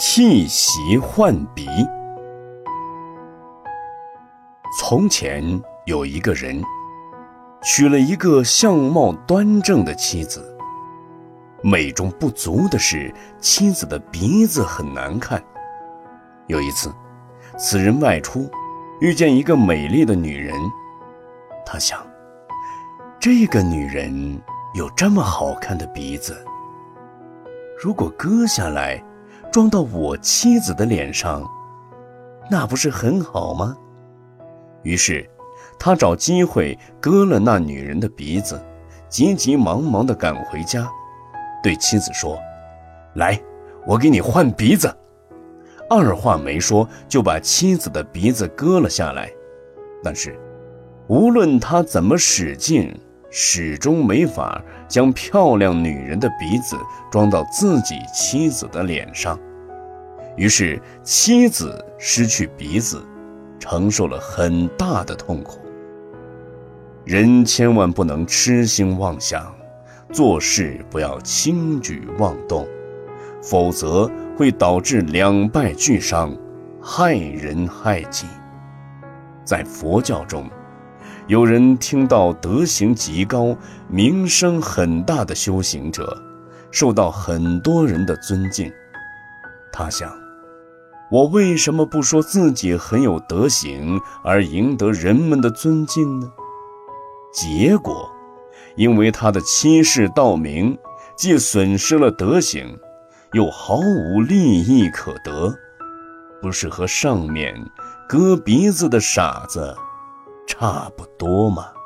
替媳换鼻。从前有一个人，娶了一个相貌端正的妻子。美中不足的是，妻子的鼻子很难看。有一次，此人外出，遇见一个美丽的女人，他想，这个女人有这么好看的鼻子，如果割下来。装到我妻子的脸上，那不是很好吗？于是，他找机会割了那女人的鼻子，急急忙忙地赶回家，对妻子说：“来，我给你换鼻子。”二话没说，就把妻子的鼻子割了下来。但是，无论他怎么使劲，始终没法将漂亮女人的鼻子装到自己妻子的脸上，于是妻子失去鼻子，承受了很大的痛苦。人千万不能痴心妄想，做事不要轻举妄动，否则会导致两败俱伤，害人害己。在佛教中。有人听到德行极高、名声很大的修行者，受到很多人的尊敬。他想：我为什么不说自己很有德行，而赢得人们的尊敬呢？结果，因为他的欺世盗名，既损失了德行，又毫无利益可得，不是和上面割鼻子的傻子？差不多嘛。